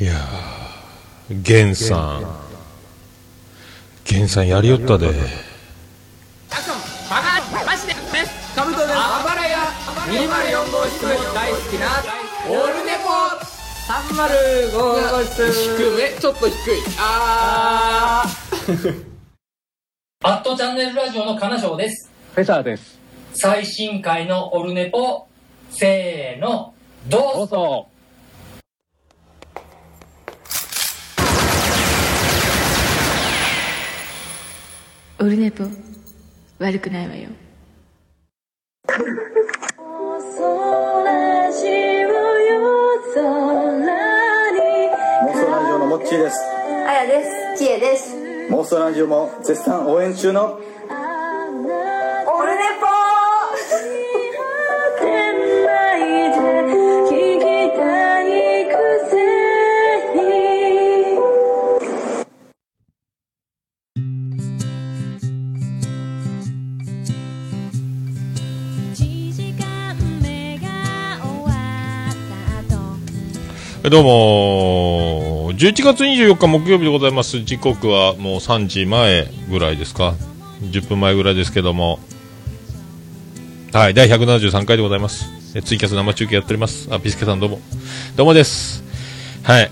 いやー、ゲンさん。ゲンさんやりよったで。バカマジでですカブトですあばらや204号室大好きなオルネポ305号室低めちょっと低いあアットチャンネルラジオの金賞です。フェザーです。最新回のオルネポ、せーの、どどうぞオルネポ悪くないわよ妄想ラジオのモッチーですあやです。ちえです。妄想ラジオも絶賛応援中のどうも、11月24日木曜日でございます。時刻はもう3時前ぐらいですか。10分前ぐらいですけども。はい、第173回でございます。えツイキャス生中継やっております。あ、ピスケさんどうも。どうもです。はい。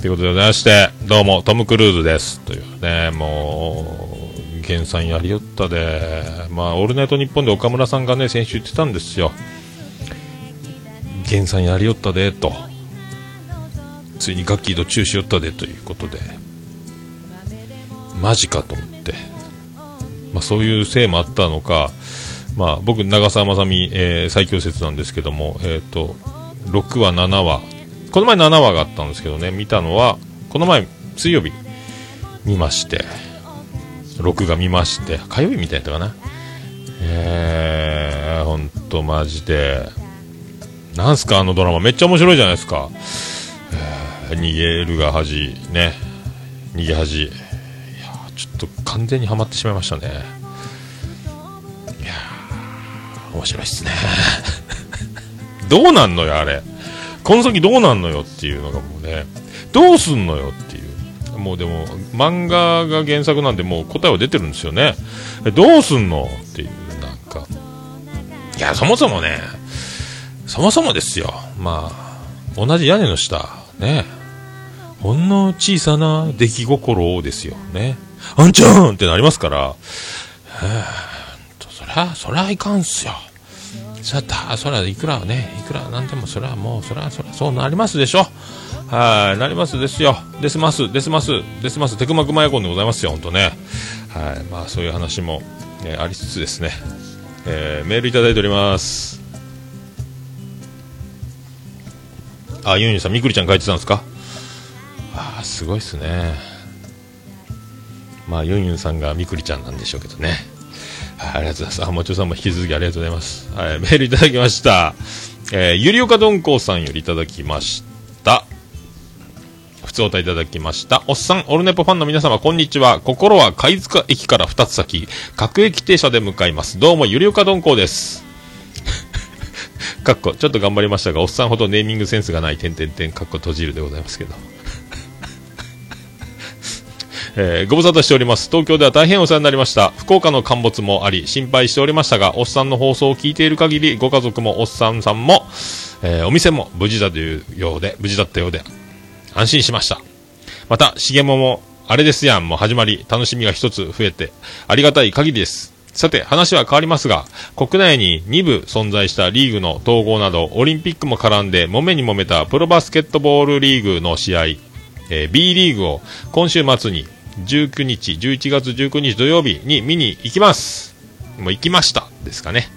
ということでございまして、どうも、トム・クルーズです。というね、もう、ゲンさんやりよったで、まあ、オールナイトニッポンで岡村さんがね、先週言ってたんですよ。ゲンさんやりよったで、と。ついにガッキーとチューしよったでということで、マジかと思って、まあ、そういうせいもあったのか、まあ、僕、長澤まさみ、えー最強説なんですけども、えっ、と、6話、7話、この前7話があったんですけどね、見たのは、この前、水曜日、見まして、録画見まして、火曜日みたいだったかな。えー、ほんとマジで、なんすかあのドラマ、めっちゃ面白いじゃないですか。逃げるが恥ね。逃げ恥。いやちょっと完全にはまってしまいましたね。いや面白いっすね。どうなんのよあれ。この先どうなんのよっていうのがもうね。どうすんのよっていう。もうでも漫画が原作なんでもう答えは出てるんですよね。どうすんのっていうなんか。いやそもそもねそもそもですよ。まあ同じ屋根の下ね。ほんの小さな出来心をですよね。あんちゃんってなりますから、そりゃ、そりゃいかんっすよ。そりゃ、そりゃいくらね、いくらなんでもそりゃもう、そりゃ、そりゃそうなりますでしょ。はい、なりますですよ。ですます、ですます、ですます、テクマクマヤコンでございますよ、ほんとね。はい、まあそういう話も、ね、ありつつですね、えー、メールいただいております。あ、ユンユンさん、みくりちゃん書いてたんですか？あーすごいっすねまあユンユンさんがみくりちゃんなんでしょうけどねはいありがとうございますあもちろさんも引き続きありがとうございますはいメールいただきましたえ、ゆりおかどんこうさんよりいただきました普通おたいただきました。おっさん、オルネポファンの皆様、こんにちは。心は貝塚駅から2つ先、各駅停車で向かいます。どうも、ゆりおかどんこうです。かっこ、ちょっと頑張りましたが、おっさんほどネーミングセンスがない、点々点、かっこ閉じるでございますけど。えーご無沙汰しております。東京では大変お世話になりました。福岡の陥没もあり、心配しておりましたが、おっさんの放送を聞いている限り、ご家族もおっさんさんも、えーお店も無事だというようで、無事だったようで、安心しました。また、しげもも、あれですやんも始まり、楽しみが一つ増えて、ありがたい限りです。さて、話は変わりますが、国内に2部存在したリーグの統合など、オリンピックも絡んで、揉めに揉めたプロバスケットボールリーグの試合、えー B リーグを今週末に19日、11月19日土曜日に見に行きます。もう行きました。ですかね。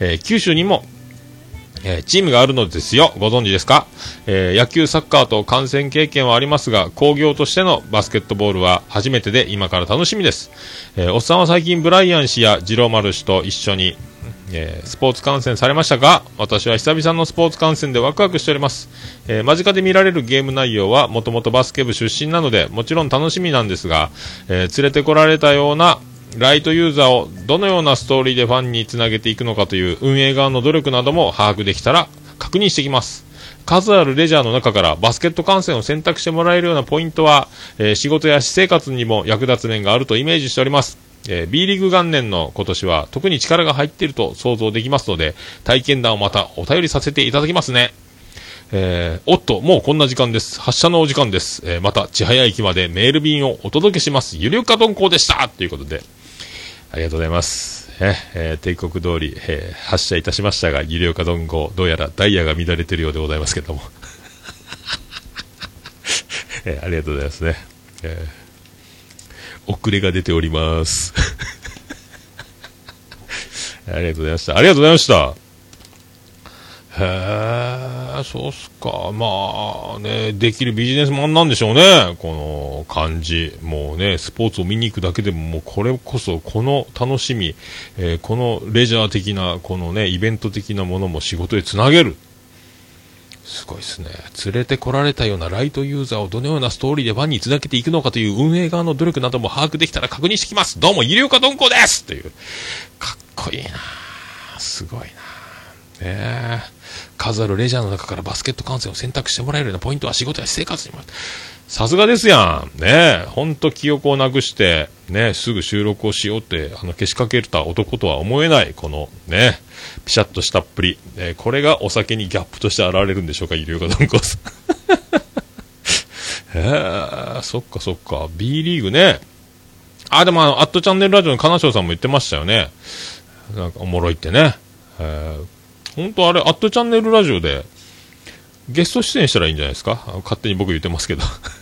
えー九州にも、えーチームがあるのですよ。ご存知ですか、えー野球、サッカーと観戦経験はありますが、工業としてのバスケットボールは初めてで今から楽しみです。えおっさんは最近ブライアン氏やジローマル氏と一緒に、えースポーツ観戦されましたが、私は久々のスポーツ観戦でワクワクしております。えー間近で見られるゲーム内容はもともとバスケ部出身なので、もちろん楽しみなんですが、えー連れてこられたようなライトユーザーをどのようなストーリーでファンにつなげていくのかという運営側の努力なども把握できたら確認してきます。数あるレジャーの中からバスケット観戦を選択してもらえるようなポイントは、え仕事や私生活にも役立つ面があるとイメージしております。えー B リーグ元年の今年は特に力が入っていると想像できますので、体験談をまたお便りさせていただきますね。えーおっと、もうこんな時間です。発車のお時間です。えーまた、千早駅までメール便をお届けします。ゆりおか鈍行でしたということで、ありがとうございます。ええー帝国通り、えー発車いたしましたが、ゆりおか鈍行、どうやらダイヤが乱れているようでございますけども。えーありがとうございますね。えー遅れが出ております。ありがとうございました。ありがとうございました。へえ、そうっすか。まあね、できるビジネスマンなんでしょうね。この感じ。もうね、スポーツを見に行くだけでも、もうこれこそ、この楽しみ、えーこのレジャー的な、このね、イベント的なものも仕事へつなげる。すごいですね。連れてこられたようなライトユーザーをどのようなストーリーでファンにつなげていくのかという運営側の努力なども把握できたら確認してきます。どうも、ゆりおかどんこですという。かっこいいなすごいなねえ数あるレジャーの中からバスケット観戦を選択してもらえるようなポイントは仕事や私生活にもさすがですやん。ね。えほんと記憶をなくしてねすぐ収録をしようってあのけしかけた男とは思えないこのねピシャッとしたっぷり、えーこれがお酒にギャップとして現れるんでしょうかゆりおかどんこさん。へえそっかそっか。B リーグね。あ、でもあの、アットチャンネルラジオの金賞さんも言ってましたよね。なんかおもろいってね。えー、本当あれ、アットチャンネルラジオで、ゲスト出演したらいいんじゃないですか？勝手に僕言ってますけど。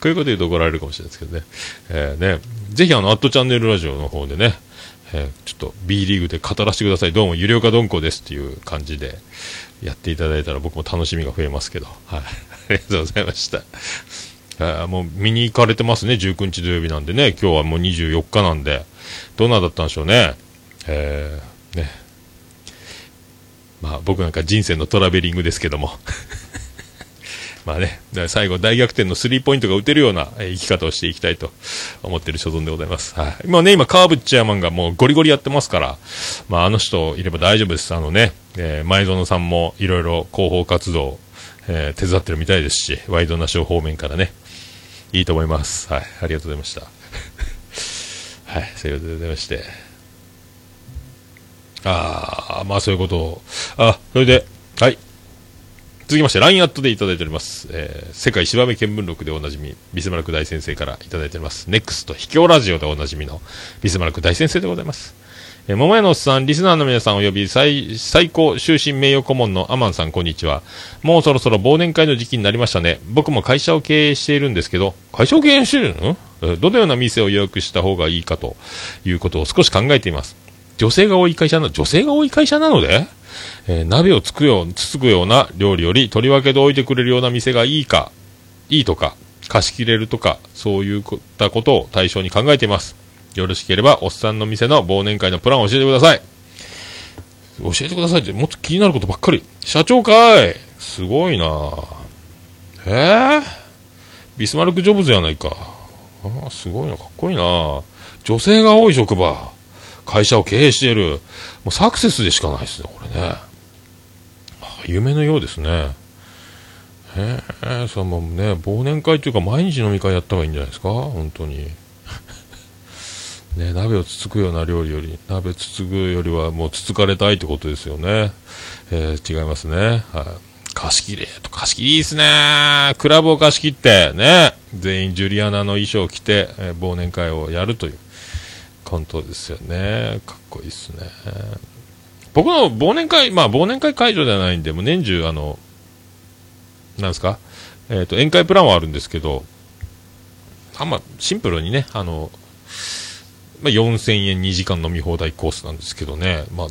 こういうこと言うと怒られるかもしれないですけどね。えー、ね、ぜひあの、アットチャンネルラジオの方でね、えーちょっと B リーグで語らせてください。どうも、ゆりおかどんこですっていう感じでやっていただいたら僕も楽しみが増えますけど。はい。ありがとうございました。あーもう見に行かれてますね、19日土曜日なんでね、今日はもう24日なんで、どんなだったんでしょうね。えーね。まあ僕なんか人生のトラベリングですけども。まあね、最後大逆転のスリーポイントが打てるようなえー生き方をしていきたいと思ってる所存でございます。はい。今ね、今カーブチェアマンがもうゴリゴリやってますから、まああの人いれば大丈夫です。あのね、えー前園さんもいろいろ広報活動、えー手伝ってるみたいですし、ワイドナショー方面からね、いいと思います。はい。ありがとうございました。はい。そういうことでございまして。あー、まあそういうことを。あ、それで、はい。続きまして、LINE アットでいただいております。えー世界芝目見聞録でおなじみ、ビスマルク大先生からいただいております。NEXT 秘境ラジオでおなじみのビスマルク大先生でございます。えー、桃屋のおっさん、リスナーの皆さんおよび最最高終身名誉顧問のアマンさん、こんにちは。もうそろそろ忘年会の時期になりましたね。僕も会社を経営しているんですけど、会社を経営してるの？どのような店を予約した方がいいかということを少し考えています。女性が多い会社な、女性が多い会社なので、えー鍋をつくよう、つつくような料理より、とりわけで置いてくれるような店がいいか、いいとか、貸し切れるとか、そういったことを対象に考えています。よろしければ、おっさんの店の忘年会のプランを教えてください。教えてくださいって、もっと気になることばっかり。社長かいすごいなえー、ビスマルク・ジョブズやないか。あすごいな、かっこいいな女性が多い職場。会社を経営している。もうサクセスでしかないですね、これね。あ夢のようですね。へえ、そのね、忘年会というか毎日飲み会やった方がいいんじゃないですか？本当に。ね、鍋をつつくような料理より、鍋つつくよりはもうつつかれたいってことですよね。えー違いますね。はい。貸し切れと、貸し切りいいですね。クラブを貸し切って、ね、全員ジュリアナの衣装を着て、えー忘年会をやるという。コントですよね。かっこいいですね。僕の忘年会、まあ忘年会会場ではないんで、もう年中、あの、なんですか、えっ、と、宴会プランはあるんですけど、あんまシンプルにね、あの、まあ、4000円2時間飲み放題コースなんですけどね、まあ、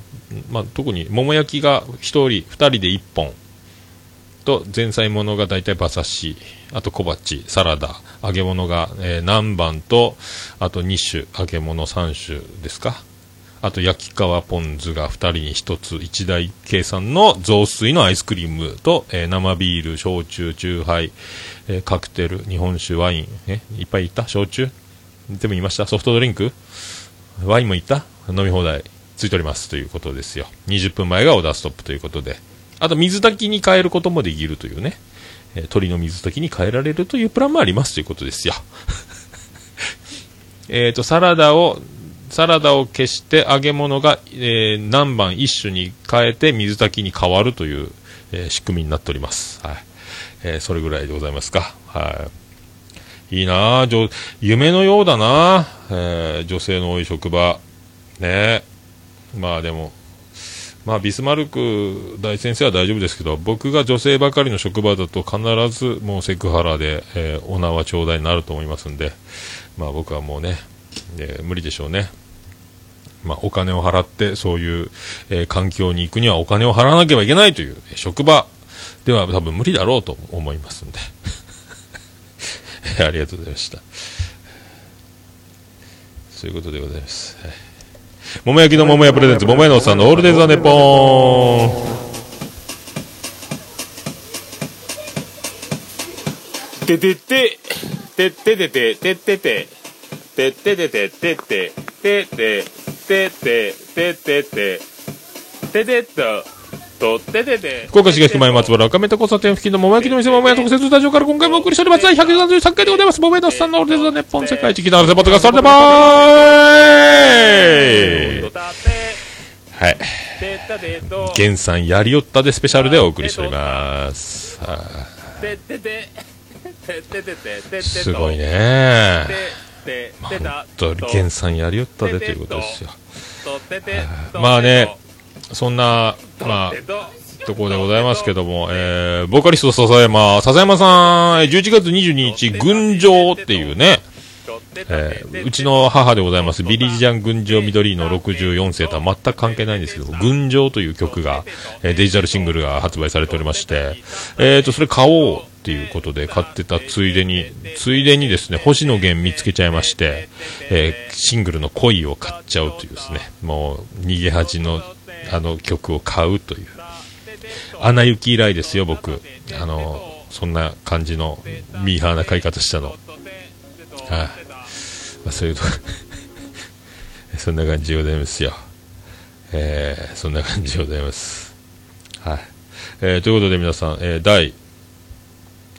まあ、特に桃焼きが1人、2人で1本、と前菜物が大体馬刺し、あと小鉢、サラダ、揚げ物が、えー南蛮と、あと2種、揚げ物3種ですか。あと焼き皮ポン酢が2人に1つ、1台計算の雑炊のアイスクリームと、えー生ビール、焼酎、酎ハイ、えーカクテル、日本酒、ワイン、えいっぱいいた？焼酎？全部言いました？ソフトドリンク？ワインもいった？飲み放題ついております。ということですよ。20分前がオーダーストップということで、あと水炊きに変えることもできるというね、えー鶏の水炊きに変えられるというプランもありますということですよ。えっと、サラダを、サラダを消して揚げ物が、えー南蛮一種に変えて水炊きに変わるという、えー仕組みになっております。はい。えーそれぐらいでございますか。はい。いいなあ夢のようだなえー女性の多い職場。ねまあでも、まあビスマルク大先生は大丈夫ですけど、僕が女性ばかりの職場だと必ずもうセクハラで、えーお縄頂戴になると思いますんで、まあ僕はもうね、えー無理でしょうね。まあお金を払ってそういう、えー環境に行くにはお金を払わなければいけないという、職場では多分無理だろうと思いますんで。ありがとうございました。そういうことでございます。桃焼きの桃屋プレゼンツ、桃屋のおっさんのオールデイズ・ザ・ネッポーン。ててて、てててて、ててて、てててて、てて、てて、てて、ててて、ててと、と、ててて。福岡市東区前松原赤目と交差点付近の桃焼きの店桃屋特設スタジオから今回もお送りしております。第173回でございます。桃屋のさんのオールデザ・ネッポン世界一北原セポットがそれでばーいはい。てたてと、ゲンさんやりよったでスペシャルでお送りしております。すごい。ね。て、まあ本当にさんやりよったでということですよ。と、てて、まあね、そんな、まあ、ところでございますけども、えー、ボーカリスト笹山、笹山さん、えー11月22日、群青っていうね、えーうちの母でございます、ビリジャン群青緑の64世とは全く関係ないんですけど、群青という曲が、えーデジタルシングルが発売されておりまして、えーと、それ買おうっていうことで買ってたついでに、ついでにですね、星野源見つけちゃいまして、えーシングルの恋を買っちゃうというですね、もう、逃げ恥の、あの曲を買うという。アナ雪以来ですよ、僕。あの、そんな感じのミーハーな買い方したの。はい、まあ、そういうと そんな感じでございますよ。えー、そんな感じでございます。はい。えー、ということで皆さん、えー、第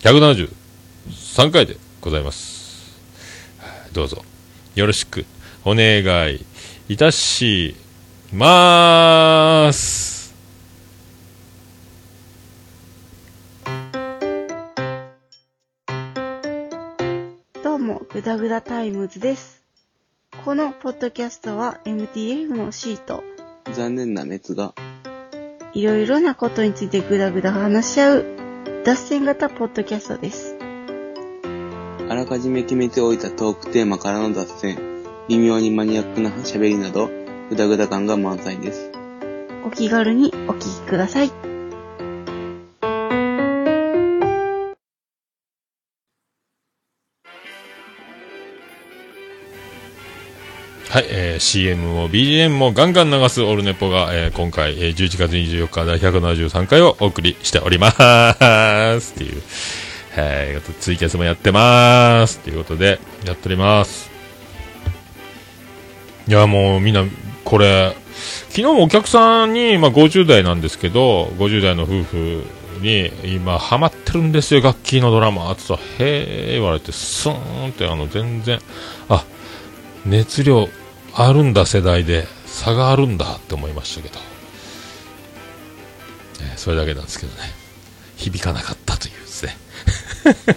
173回でございます。どうぞ、よろしくお願いいたします。どうも、ぐだぐだタイムズです。このポッドキャストは MTF のシート、残念な滅がいろいろなことについてぐだぐだ話し合う、脱線型ポッドキャストです。あらかじめ決めておいたトークテーマからの脱線、微妙にマニアックな喋りなど、ぐだぐだ感が満載です。お気軽にお聞きください。はい、えー CM も BGM もガンガン流すオルネポが、えー今回、えー11月24日第173回をお送りしております。っていう、はい、ツイキャスもやってます。っていうことで、やっております。いや、もうみんな、これ、昨日もお客さんに、まあ50代なんですけど、50代の夫婦に、今、ハマってるんですよ、楽器のドラマ。つったら、へー言われて、スーンって、あの、全然、あ、熱量あるんだ世代で差があるんだって思いましたけど、えーそれだけなんですけどね。響かなかったというですね。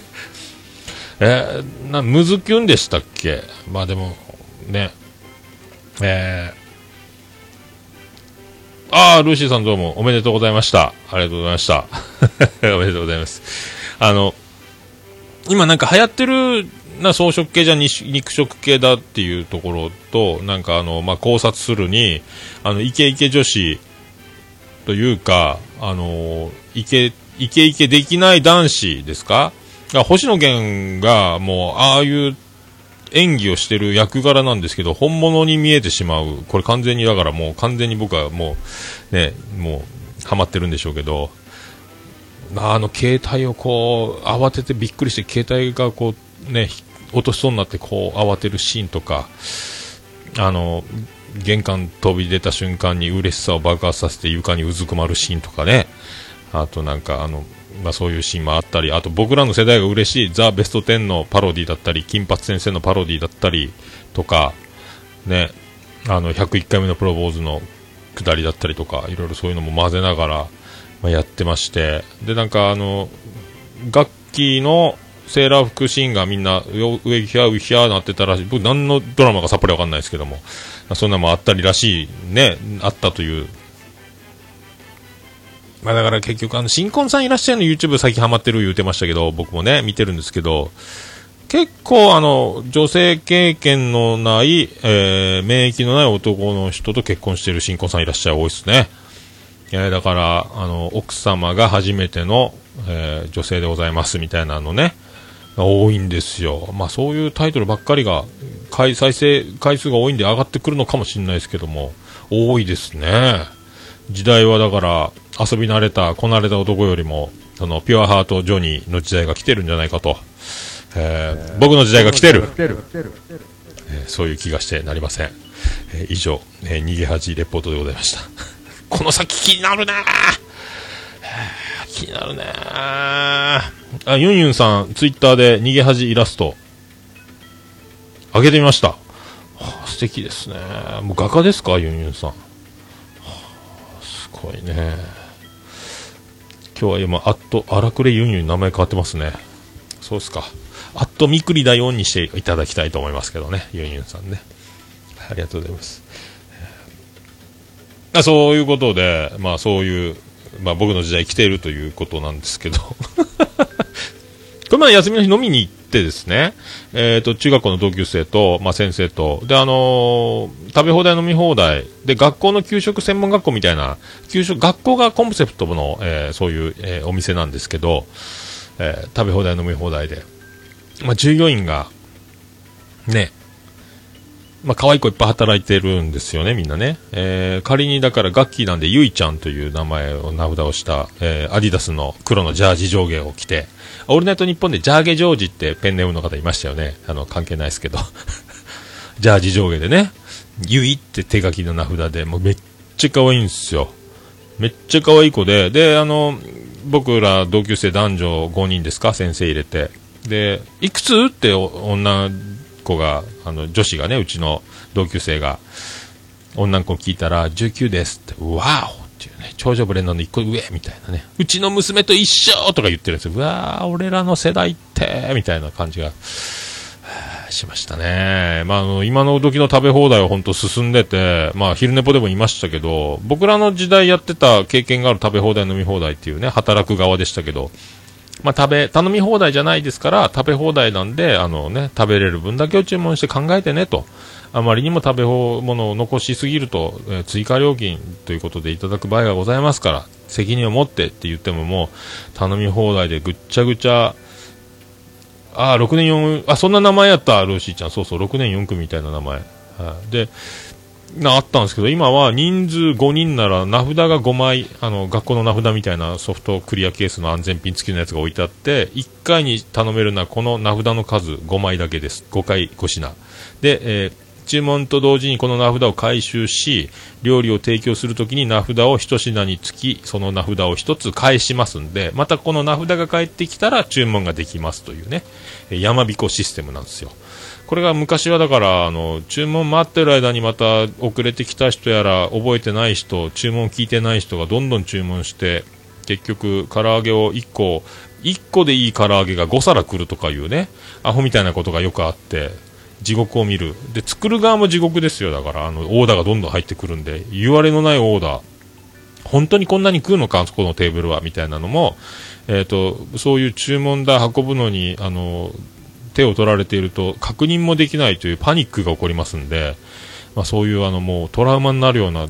えー、なムズキュンでしたっけ？まあでもね。えー、ああルーシーさんどうもおめでとうございました。ありがとうございました。おめでとうございます。あの今なんか流行ってるな草食系じゃ肉食系だっていうところとなんかあの、まあ、考察するにあのイケイケ女子というかあのイケイケイケできない男子ですか？が星野源がもうああいう演技をしてる役柄なんですけど本物に見えてしまう。これ完全にだからもう完全に僕はもうねもうハマってるんでしょうけど。あの携帯をこう慌ててびっくりして携帯がこうね落としそうになってこう慌てるシーンとかあの玄関飛び出た瞬間に嬉しさを爆発させて床にうずくまるシーンとかね。あとなんかあの、まあ、そういうシーンもあったり、あと僕らの世代が嬉しいザ・ベスト10のパロディだったり、金髪先生のパロディだったりとか、ね、あの、101回目のプロポーズの下りだったりとか、いろいろそういうのも混ぜながら、まあ、やってまして、で、なんかあの、楽器のセーラー服シーンがみんな上ひゃうひゃなってたらしい。僕何のドラマかさっぱりわかんないですけどもそんなもあったりらしいねあったというまあだから結局あの新婚さんいらっしゃるの YouTube 最近ハマってる言うてましたけど僕もね見てるんですけど結構あの女性経験のない、えー、免疫のない男の人と結婚してる新婚さんいらっしゃる多いですね、えー、だからあの奥様が初めての、えー、女性でございますみたいなのね多いんですよ。まあそういうタイトルばっかりが、再生回数が多いんで上がってくるのかもしれないですけども、多いですね。時代はだから、遊び慣れた、こなれた男よりも、その、ピュアハートジョニーの時代が来てるんじゃないかと。えー、僕の時代が来てる。えー、そういう気がしてなりません。えー、以上、え逃げ恥レポートでございました。この先気になるな気になるねあ、ユンユンさん、ツイッターで逃げ恥イラスト、上げてみました。はあ、素敵ですね。もう画家ですか、ユンユンさん。はあ、すごいね。今日は今、アット、荒くれユンユンに名前変わってますね。そうですか。アットみくりだよにしていただきたいと思いますけどね、ユンユンさんね。ありがとうございます。あそういうことで、まあそういうまあ、僕の時代来ているということなんですけど これまで休みの日飲みに行ってですね、えっ、ー、と、中学校の同級生と、まあ、先生と、で、あのー、食べ放題飲み放題、で、学校の給食専門学校みたいな、給食、学校がコンセプトの、えー、そういう、えお店なんですけど、え食べ放題飲み放題で、まあ、従業員が、ね、まあ、可愛い子いっぱい働いてるんですよね、みんなね。えー、仮にだからガッキーなんで、ゆいちゃんという名前を名札をした、えー、アディダスの黒のジャージ上下を着て、オールナイトニッポンでジャーゲジョージってペンネームの方いましたよね。あの、関係ないですけど。ジャージ上下でね、ゆいって手書きの名札で、もうめっちゃ可愛いんですよ。めっちゃ可愛い子で、で、あの、僕ら同級生男女5人ですか、先生入れて。で、いくつ？って女子が、あの、女子がね、うちの同級生が、女の子聞いたら、19ですって、わーっていうね、長女ブレンドの1個上みたいなね、うちの娘と一緒とか言ってるんですよ。うわー、俺らの世代って、みたいな感じが、しましたね。まあ、あの、今の時の食べ放題は本当進んでて、まあ、昼寝ぽでも言いましたけど、僕らの時代やってた経験がある食べ放題飲み放題っていうね、働く側でしたけど、まあ、食べ、頼み放題じゃないですから、食べ放題なんで、あのね、食べれる分だけを注文して考えてねと。あまりにも食べ物を残しすぎると、えー、追加料金ということでいただく場合がございますから、責任を持ってって言ってももう、頼み放題でぐっちゃぐちゃ、ああ、6年4、あ、そんな名前やった、ルーシーちゃん。そうそう、6年4組みたいな名前。はい、で、なあったんですけど、今は人数5人なら名札が5枚、あの、学校の名札みたいなソフトクリアケースの安全ピン付きのやつが置いてあって、1回に頼めるのはこの名札の数5枚だけです。5回5品。で、えー、注文と同時にこの名札を回収し、料理を提供するときに名札を1品につき、その名札を1つ返しますんで、またこの名札が返ってきたら注文ができますというね、山彦システムなんですよ。これが昔はだからあの注文待ってる間にまた遅れてきた人やら覚えてない人注文聞いてない人がどんどん注文して結局唐揚げを1個1個でいい唐揚げが5皿来るとかいうねアホみたいなことがよくあって地獄を見る。で作る側も地獄ですよ。だからあのオーダーがどんどん入ってくるんで言われのないオーダー。本当にこんなに食うのか、そこのテーブルはみたいなのも、えーと、とそういう注文だ運ぶのにあの手を取られていると確認もできないというパニックが起こりますんで、まあ、そういうあのもうトラウマになるような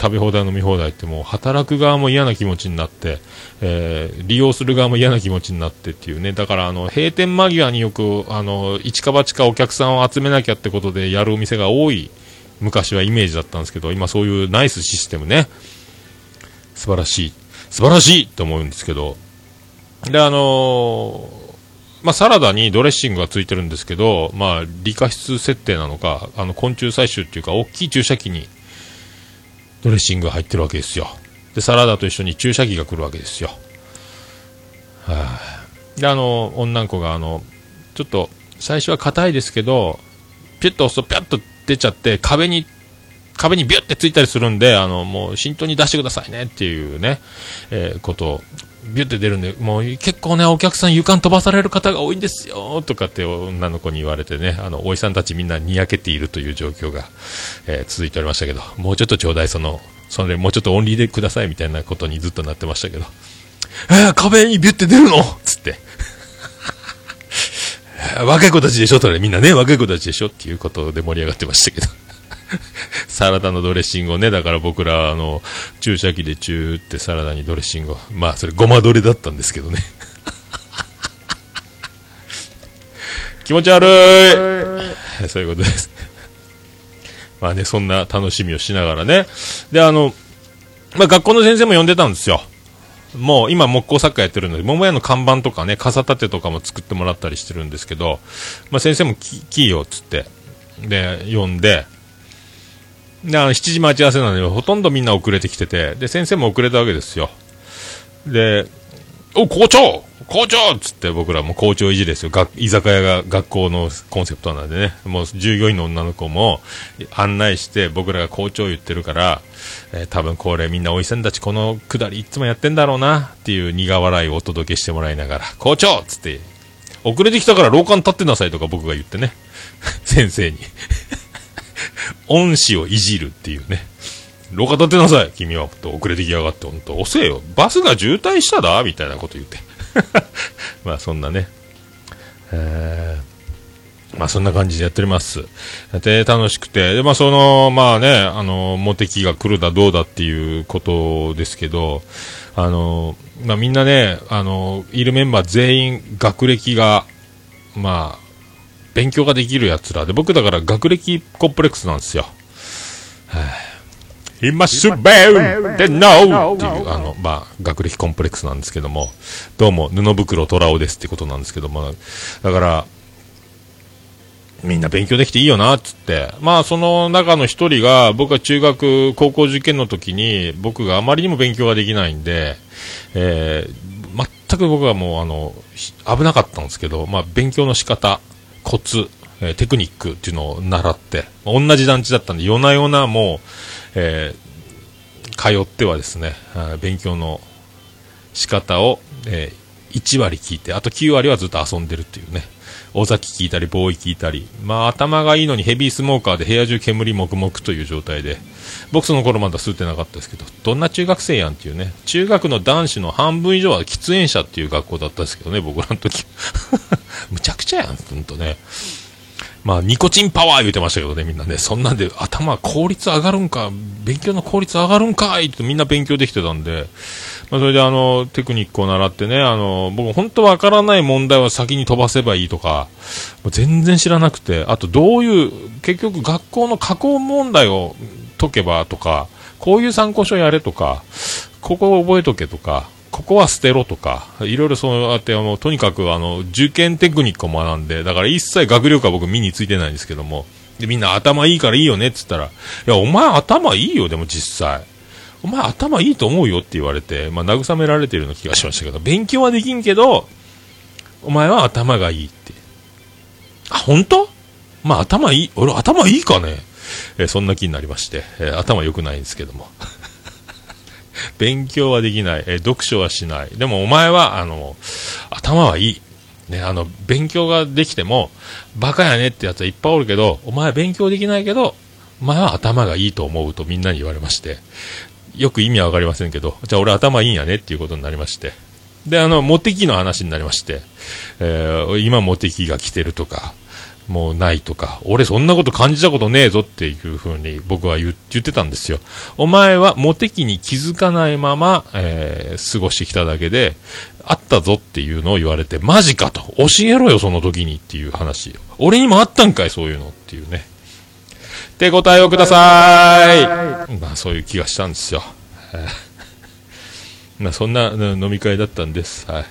食べ放題飲み放題ってもう働く側も嫌な気持ちになって、えー、利用する側も嫌な気持ちになってっていうね。だからあの閉店間際によくあの一か八かお客さんを集めなきゃってことでやるお店が多い昔はイメージだったんですけど今そういうナイスシステムね。素晴らしい。素晴らしいと思うんですけど。であのーまあ、サラダにドレッシングがついてるんですけど、まあ、理科室設定なのか、あの昆虫採集っていうか、大きい注射器にドレッシングが入ってるわけですよ。で、サラダと一緒に注射器が来るわけですよ。はあ、で、あの、女の子が、あの、ちょっと、最初は硬いですけど、ピュッと押すとピュッと出ちゃって、壁に、壁にビュッてついたりするんで、あの、もう慎重に出してくださいねっていうね、えー、ことを、ビュッて出るんで、もう結構ね、お客さん床に飛ばされる方が多いんですよ、とかって女の子に言われてね、あの、おじさんたちみんなにやけているという状況が、えー、続いておりましたけど、もうちょっとちょうだい、その、それもうちょっとオンリーでくださいみたいなことにずっとなってましたけど、えー、壁にビュッて出るの？つって。若い子たちでしょ、それみんなね、若い子たちでしょ？っていうことで盛り上がってましたけど。サラダのドレッシングをね、だから僕ら、あの、注射器でチューってサラダにドレッシングを、まあ、それごまドレだったんですけどね。気持ち悪いそういうことです。まあね、そんな楽しみをしながらね。で、あの、まあ学校の先生も呼んでたんですよ。もう今木工作家やってるので、桃屋の看板とかね、傘立てとかも作ってもらったりしてるんですけど、まあ先生もキーよっつって、で、呼んで、7時待ち合わせなのに、ほとんどみんな遅れてきてて、で、先生も遅れたわけですよ。で、お、校長校長っつって僕らも校長維持ですよ。居酒屋が学校のコンセプトなんでね。もう従業員の女の子も案内して僕らが校長言ってるから、えー、多分これみんなおいさんたちこのくだりいつもやってんだろうなっていう苦笑いをお届けしてもらいながら、校長っつって、遅れてきたから廊下に立ってなさいとか僕が言ってね。先生に 恩師をいじるっていうね。廊下立てなさい君は。と遅れてきやがって、ほんと。遅えよ。バスが渋滞しただ？みたいなこと言って。まあそんなね。えー、まあそんな感じでやっております。で、楽しくて。で、まあその、まあね、あの、モテキが来るだどうだっていうことですけど、あの、まあみんなね、あの、いるメンバー全員学歴が、まあ、勉強ができる奴らで、僕だから学歴コンプレックスなんですよ。今すべで No! っていう、あの、まあ、学歴コンプレックスなんですけども、どうも、布袋虎尾ですってことなんですけども、だから、みんな勉強できていいよな、っつって。まあ、その中の一人が、僕は中学、高校受験の時に、僕があまりにも勉強ができないんで、えー、全く僕はもう、あの、危なかったんですけど、まあ、勉強の仕方、コツ、えー、テクニックっていうのを習って、同じ団地だったんで、夜な夜なもう、えー、通ってはですね、勉強の仕方を、えー、1割聞いて、あと9割はずっと遊んでるっていうね。尾崎聞いたり、ボーイ聞いたり。まあ、頭がいいのにヘビースモーカーで部屋中煙黙々という状態で。僕その頃まだ吸ってなかったですけど、どんな中学生やんっていうね。中学の男子の半分以上は喫煙者っていう学校だったんですけどね、僕らの時。むちゃくちゃやん、ほんとね。まあ、ニコチンパワー言うてましたけどね、みんなね。そんなんで頭、効率上がるんか、勉強の効率上がるんかいってみんな勉強できてたんで、まあ、それであの、テクニックを習ってね、あの、僕本当わからない問題は先に飛ばせばいいとか、全然知らなくて、あとどういう、結局学校の加工問題を解けばとか、こういう参考書やれとか、ここを覚えとけとか、ここは捨てろとか、いろいろそうやって、あの、とにかく、あの、受験テクニックを学んで、だから一切学力は僕身についてないんですけども、で、みんな頭いいからいいよねって言ったら、いや、お前頭いいよ、でも実際。お前頭いいと思うよって言われて、まあ、慰められてるような気がしましたけど、勉強はできんけど、お前は頭がいいって。あ、本当？まあ、頭いい、俺頭いいかね？えそんな気になりまして、え頭良くないんですけども。勉強はできない、え読書はしない。でもお前は、あの、頭はいい。ね、あの、勉強ができても、バカやねってやつはいっぱいおるけど、お前は勉強できないけど、お前は頭がいいと思うとみんなに言われまして、よく意味はわかりませんけど、じゃあ俺頭いいんやねっていうことになりまして、で、あの、モテキの話になりまして、えー、今モテキが来てるとか、もうないとか、俺そんなこと感じたことねえぞっていう風に僕は言ってたんですよ。お前はモテ期に気づかないまま、えー、過ごしてきただけで、あったぞっていうのを言われて、マジかと。教えろよ、その時にっていう話。俺にもあったんかい、そういうのっていうね。手答えをください。まあそういう気がしたんですよ。まあそんな飲み会だったんです。はい。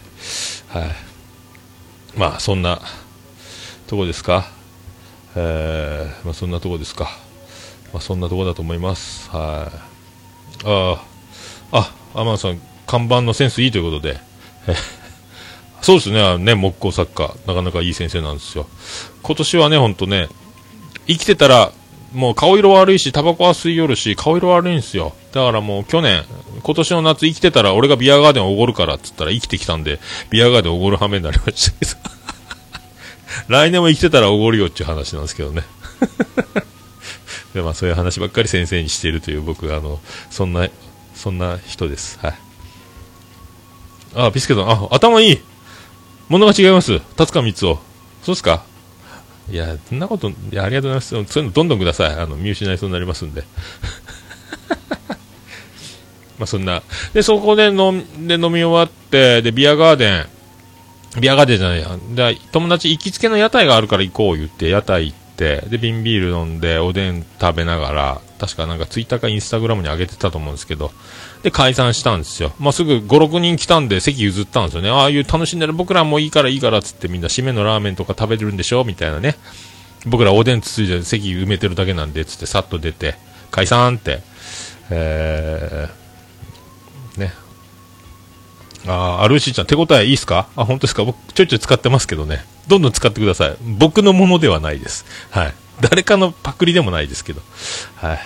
はい。まあそんな、とこですか、えー、まあ、そんなとこですか、まあ、そんなとこだと思います。はい、ああ、あ、天野さん、看板のセンスいいということで。え そうですね、ね、木工作家。なかなかいい先生なんですよ。今年はね、ほんとね、生きてたら、もう顔色悪いし、タバコは吸い寄るし、顔色悪いんですよ。だからもう去年、今年の夏生きてたら俺がビアガーデンおごるからって言ったら生きてきたんで、ビアガーデンおごる羽目になりましたけど。来年も生きてたらおごるよっていう話なんですけどね。で、まあそういう話ばっかり先生にしているという僕、あの、そんな、そんな人です。はい。あ、ビスケット、あ、頭いい物が違います。達川光夫。そうですか？いや、そんなこと、いや、ありがとうございます。そういうのどんどんください。あの、見失いそうになりますんで。まあそんな。で、そこで飲で飲み終わって、で、ビアガーデン、ビアガーデンじゃないや。で、友達行きつけの屋台があるから行こう言って、屋台行って、で、瓶ビール飲んで、おでん食べながら、確かなんかツイッターかインスタグラムに上げてたと思うんですけど、で、解散したんですよ。まあ、すぐ5、6人来たんで席譲ったんですよね。ああいう楽しんでる僕らもいいからいいからっつってみんな締めのラーメンとか食べてるんでしょみたいなね。僕らおでんつついで席埋めてるだけなんでっ、つってさっと出て、解散って、えー、ね。あー、アルーシーちゃん、手応えいいっすか？あ、本当ですか？僕、ちょいちょい使ってますけどね。どんどん使ってください。僕のものではないです。はい。誰かのパクリでもないですけど。はい。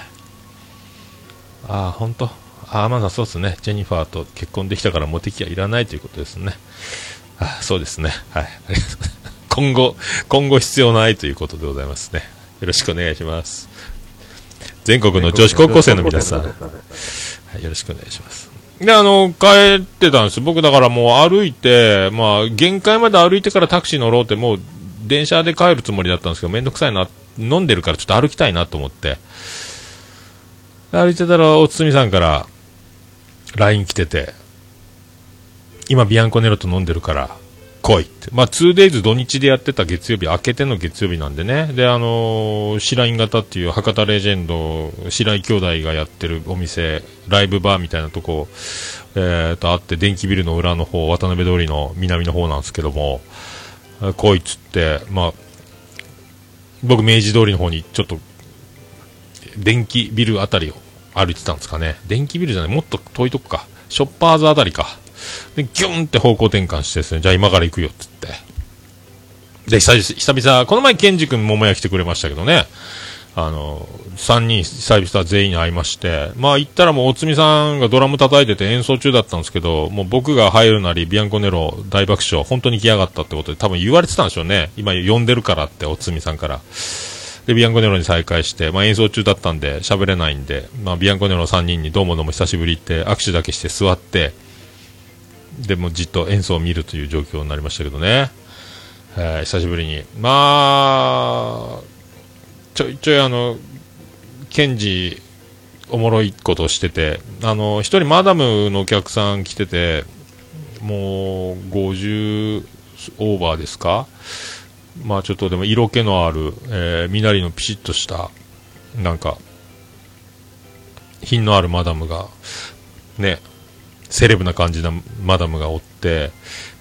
あー、本当あ、まだそうですね。ジェニファーと結婚できたからモテ期はいらないということですね。あそうですね。はい。今後、今後必要ないということでございますね。よろしくお願いします。全国の女子高校生の皆さん、はい、よろしくお願いします。で、あの、帰ってたんです。僕だからもう歩いて、まあ、限界まで歩いてからタクシー乗ろうって、もう電車で帰るつもりだったんですけど、めんどくさいな、飲んでるからちょっと歩きたいなと思って。歩いてたら、おつみさんから、LINE 来てて、今ビアンコネロと飲んでるから、来いって。まあ、2days 土日でやってた月曜日、明けての月曜日なんでね。で、あのー、白井型っていう博多レジェンド、白井兄弟がやってるお店、ライブバーみたいなとこ、えー、と、あって、電気ビルの裏の方、渡辺通りの南の方なんですけども、来いっつって、まあ、僕、明治通りの方にちょっと、電気ビルあたりを歩いてたんですかね。電気ビルじゃない、もっと遠いとこか。ショッパーズあたりか。で、ギュンって方向転換してですね、じゃあ今から行くよって言って。で、久々、久々、この前、ケンジ君桃屋来てくれましたけどね、あの、3人、久々全員に会いまして、まあ行ったらもう、おつみさんがドラム叩いてて演奏中だったんですけど、もう僕が入るなり、ビアンコネロ大爆笑、本当に来やがったってことで、多分言われてたんでしょうね。今呼んでるからって、おつみさんから。で、ビアンコネロに再会して、まあ演奏中だったんで、喋れないんで、まあビアンコネロ3人にどうもどうも久しぶりって握手だけして座って、でもじっと演奏を見るという状況になりましたけどね。えー久しぶりに。まあ、ちょいちょいあの、ケンジ、おもろいことしてて、あの、一人マダムのお客さん来てて、もう、50オーバーですかまあちょっとでも色気のある、えー、身なりのピシッとした、なんか、品のあるマダムが、ね、セレブな感じなマダムがおって、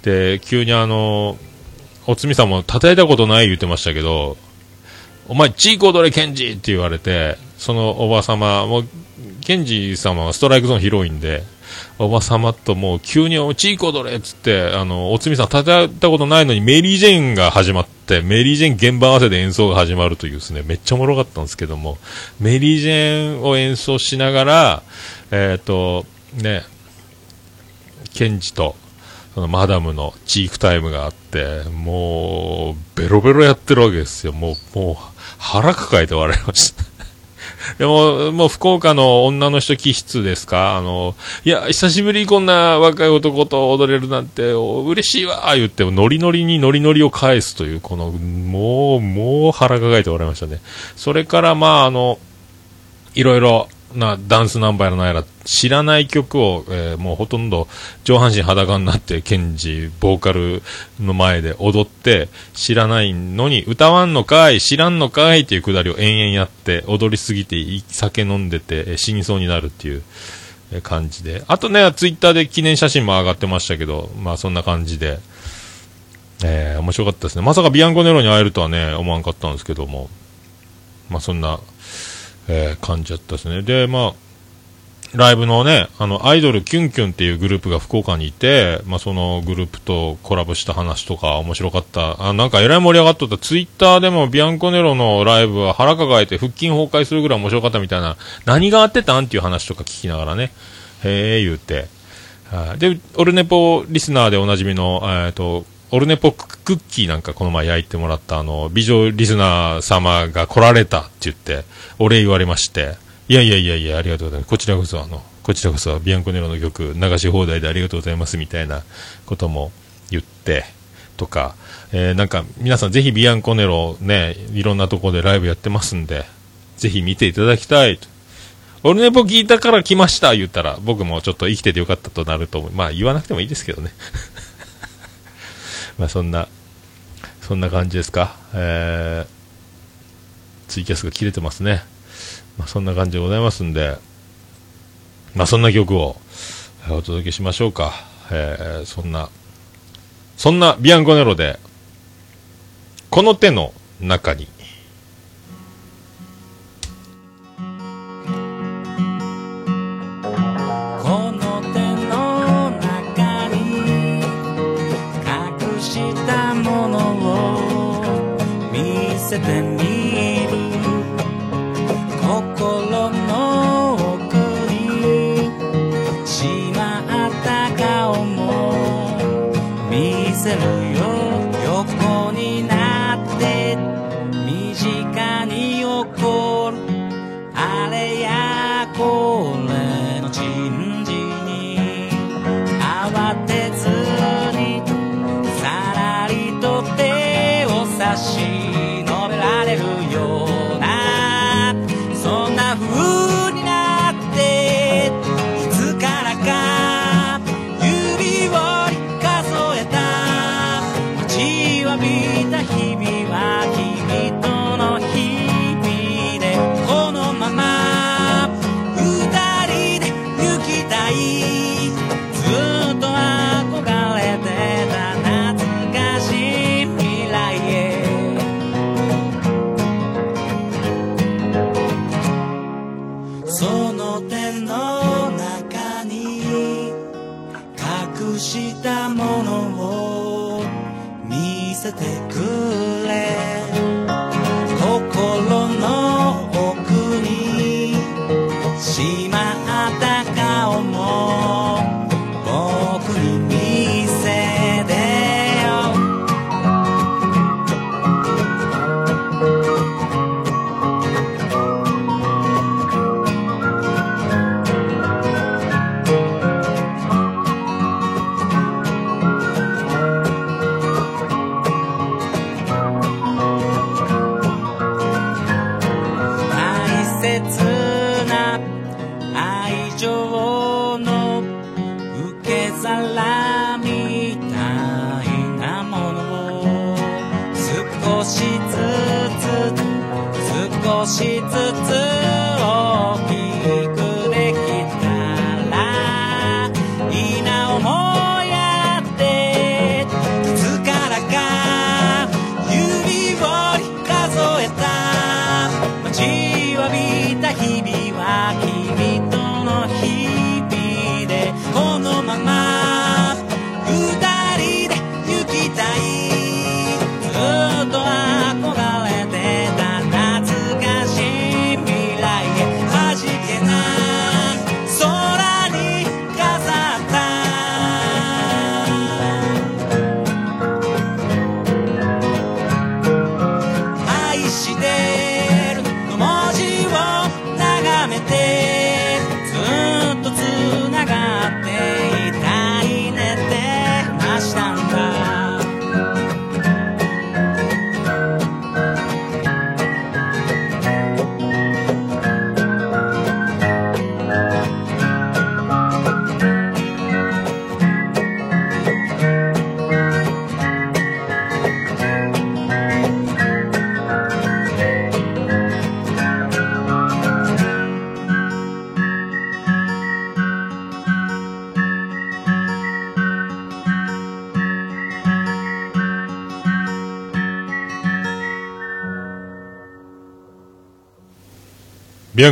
で、急にあの、おつみさんも叩いたことない言ってましたけど、お前、チーコ踊れ、ケンジって言われて、そのおばさま、もう、ケンジ様はストライクゾーン広いんで、おばさまともう急にチーコ踊れっつって、あの、おつみさん叩いたことないのにメリージェーンが始まって、メリージェン現場合わせで演奏が始まるというですね、めっちゃおもろかったんですけども、メリージェンを演奏しながら、えっ、と、ね、ケンジと、そのマダムのチークタイムがあって、もう、ベロベロやってるわけですよ。もう、もう、腹抱えて笑いました。でも、もう福岡の女の人気質ですか？あの、いや、久しぶりこんな若い男と踊れるなんて、嬉しいわ言って、ノリノリにノリノリを返すという、この、もう、もう腹抱えておられましたね。それから、まあ、あの、いろいろなダンスナンバーやらないら知らない曲を、えーもうほとんど上半身裸になってケンジボーカルの前で踊って知らないのに歌わんのかい知らんのかいっていうくだりを延々やって踊りすぎて酒飲んでて、死にそうになるっていう感じで。あとねツイッターで記念写真も上がってましたけどまあそんな感じで。えー面白かったですね。まさかビアンコネロに会えるとはね思わんかったんですけども。まあそんなえー感じだったですね。で、まあ、ライブのね、あの、アイドルキュンキュンっていうグループが福岡にいて、まあ、そのグループとコラボした話とか面白かった。あ、なんかえらい盛り上がっとった。ツイッターでもビアンコネロのライブは腹抱えて腹筋崩壊するぐらい面白かったみたいな、何があってたんっていう話とか聞きながらね、へえ言うて。で、オルネポリスナーでおなじみの、えっ、と、オルネポクッキーなんかこの前焼いてもらったあの、美女リスナー様が来られたって言って、お礼言われまして、いやいやいやいや、ありがとうございます。こちらこそあの、こちらこそビアンコネロの曲流し放題でありがとうございますみたいなことも言って、とか、えーなんか皆さんぜひビアンコネロね、いろんなとこでライブやってますんで、ぜひ見ていただきたいと。オルネポ聞いたから来ました言ったら、僕もちょっと生きててよかったとなると思う。まあ言わなくてもいいですけどね。まあそんな、そんな感じですか。えー、ツイキャスが切れてますね。まあそんな感じでございますんで、まあそんな曲をお届けしましょうか。えー、そんな、そんなビアンコネロで、この手の中に、見せ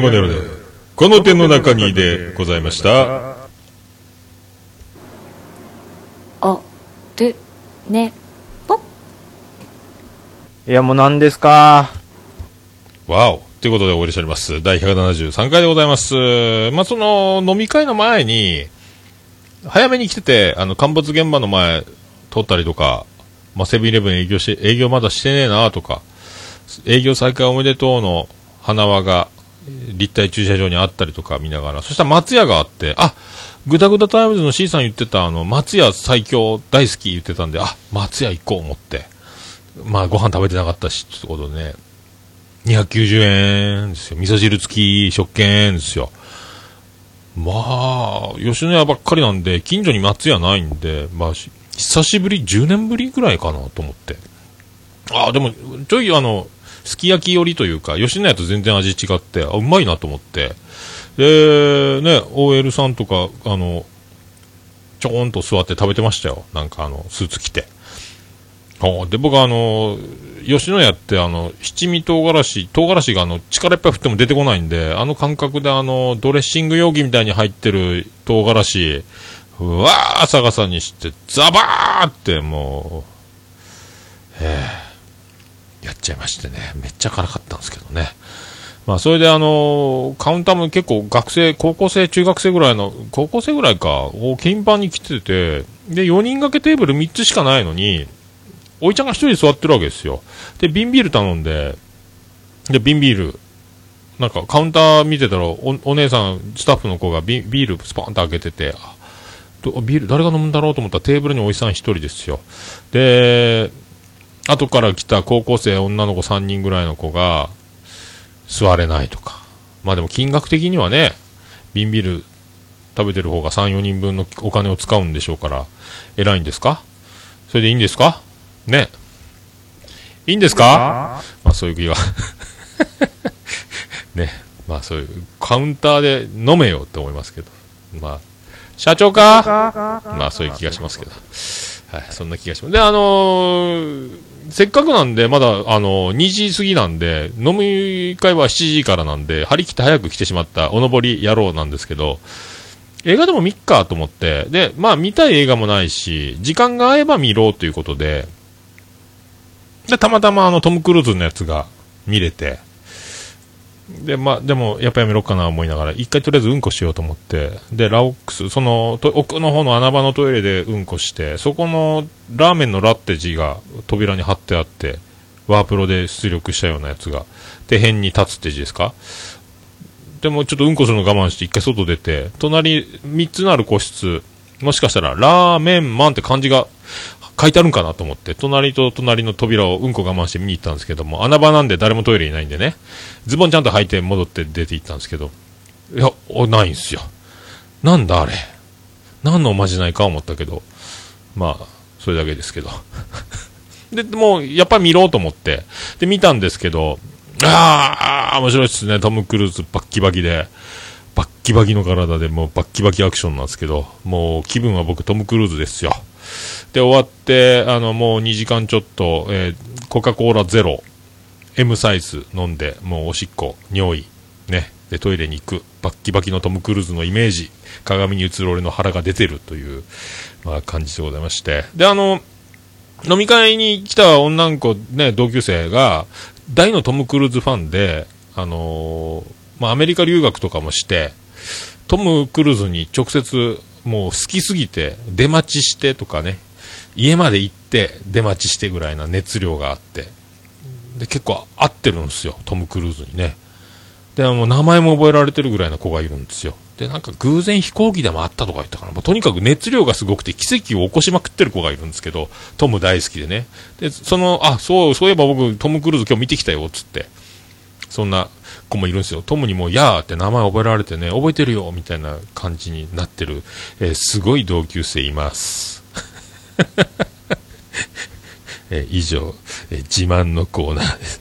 ネロで、この手の中にでございました。おるねぽいや、もう何ですか？わお。ということでお送りしております。第173回でございます。まあ、その、飲み会の前に、早めに来てて、あの、陥没現場の前、通ったりとか、まあ、セブンイレブン営業し、営業まだしてねえなとか、営業再開おめでとうの花輪が、立体駐車場にあったりとか見ながら、そしたら松屋があって、あ、ぐだぐだタイムズの C さん言ってた、あの、松屋最強大好き言ってたんで、あ、松屋行こう思って。まあ、ご飯食べてなかったし、ってことでね、290円ですよ。味噌汁付き食券ですよ。まあ、吉野家ばっかりなんで、近所に松屋ないんで、まあ、久しぶり、10年ぶりぐらいかなと思って。ああ、でも、ちょいあの、すき焼き寄りというか、吉野家と全然味違って、あ、うまいなと思って。で、ね、OL さんとか、あの、ちょーんと座って食べてましたよ。なんかあの、スーツ着て。で、僕あの、吉野家ってあの、七味唐辛子、唐辛子があの、力いっぱい振っても出てこないんで、あの感覚であの、ドレッシング容器みたいに入ってる唐辛子、うわー逆さにして、ザバーってもう、ええやっちゃいましてね。めっちゃ辛かったんですけどね。まあ、それであのカウンターも結構学生、高校生、中学生ぐらいの、高校生ぐらいか、を頻繁に来てて、で、4人掛けテーブル3つしかないのに、おいちゃんが1人座ってるわけですよ。で、瓶ビール頼んで、で、瓶ビール、なんかカウンター見てたらお、お姉さん、スタッフの子がビビールスパーンと開けてて、ビール誰が飲むんだろうと思ったらテーブルにおじさん1人ですよ。で、後から来た高校生、女の子3人ぐらいの子が、座れないとか。まあでも金額的にはね、瓶ビール食べてる方が3、4人分のお金を使うんでしょうから、偉いんですか？それでいいんですか？ね。いいんですか？まあそういう気が。ね。まあそういう、カウンターで飲めよって思いますけど。まあ、社長か？まあそういう気がしますけど。はい、そんな気がします。で、あのーせっかくなんで、まだ、あの2時過ぎなんで、飲み会は7時からなんで、張り切って早く来てしまったおのぼり野郎なんですけど、映画でも見っかと思って、で、まあ見たい映画もないし、時間が合えば見ろということで、で、たまたまあのトム・クルーズのやつが見れて、で、まあ、でも、やっぱやめろかな思いながら、一回とりあえずうんこしようと思って、で、ラオックス、その、と奥の方の穴場のトイレでうんこして、そこのラーメンのラッテ字が扉に貼ってあって、ワープロで出力したようなやつが、手辺に立つって字ですか？でもちょっとうんこするの我慢して一回外出て、隣3つのある個室、もしかしたらラーメンマンって漢字が書いてあるんかなと思って、隣と隣の扉をうんこ我慢して見に行ったんですけども、穴場なんで誰もトイレいないんでね、ズボンちゃんと履いて戻って出て行ったんですけど、いや、おないんすよ。なんだあれ。何のおまじないか思ったけど、まあ、それだけですけど。で、もう、やっぱり見ろうと思って、で、見たんですけど、ああ、面白いっすね。トム・クルーズバッキバキで、バッキバキの体でもうバッキバキアクションなんですけど、もう気分は僕トム・クルーズですよ。で、終わって、あの、もう2時間ちょっと、えーコカ・コーラゼロ、M サイズ飲んで、もうおしっこ、尿意、ね、で、トイレに行く、バッキバキのトム・クルーズのイメージ、鏡に映る俺の腹が出てるという、まあ、感じでございまして。で、あの、飲み会に来た女の子、ね、同級生が、大のトム・クルーズファンで、あのーまあ、アメリカ留学とかもして、トム・クルーズに直接、もう好きすぎて、出待ちしてとかね、家まで行って出待ちしてぐらいな熱量があって、で、結構合ってるんですよ、トム・クルーズにね。で、もう名前も覚えられてるぐらいの子がいるんですよ。で、なんか偶然飛行機でもあったとか言ったかな。もうとにかく熱量がすごくて奇跡を起こしまくってる子がいるんですけど、トム大好きでね。で、その、あ、そう、そういえば僕、トム・クルーズ今日見てきたよ、つって。そんな子もいるんですよ。トムにも、やーって名前覚えられてね、覚えてるよ、みたいな感じになってる、えーすごい同級生います。えー以上、えー自慢のコーナーです。